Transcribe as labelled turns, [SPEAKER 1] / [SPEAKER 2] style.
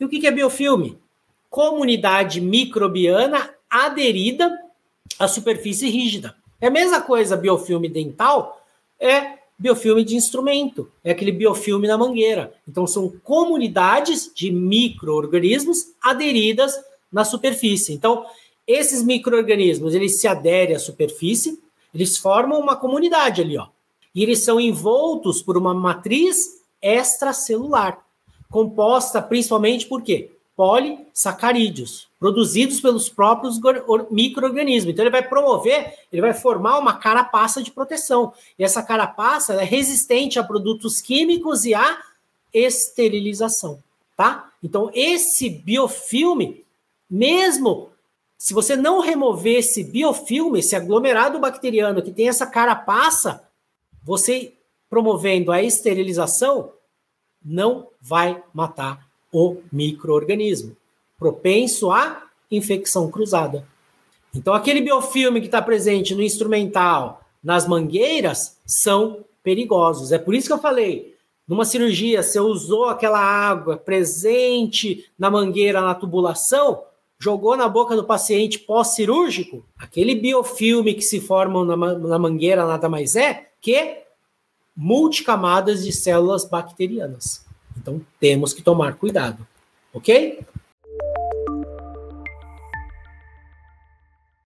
[SPEAKER 1] E o que é biofilme? Comunidade microbiana aderida à superfície rígida. É a mesma coisa biofilme dental, é biofilme de instrumento, é aquele biofilme na mangueira. Então são comunidades de microorganismos aderidas na superfície. Então, esses microorganismos, eles se aderem à superfície, eles formam uma comunidade ali, ó. E eles são envoltos por uma matriz extracelular, composta principalmente por quê? Polissacarídeos, produzidos pelos próprios microorganismos. Então ele vai promover, ele vai formar uma carapaça de proteção. E essa carapaça é resistente a produtos químicos e à esterilização, tá? Então esse biofilme, mesmo se você não remover esse biofilme, esse aglomerado bacteriano que tem essa carapaça, você promovendo a esterilização, não vai matar o microorganismo, propenso à infecção cruzada. Então, aquele biofilme que está presente no instrumental, nas mangueiras, são perigosos. É por isso que eu falei, numa cirurgia, você usou aquela água presente na mangueira, na tubulação, jogou na boca do paciente pós-cirúrgico, aquele biofilme que se forma na, na mangueira nada mais é que multicamadas de células bacterianas. Então temos que tomar cuidado, ok?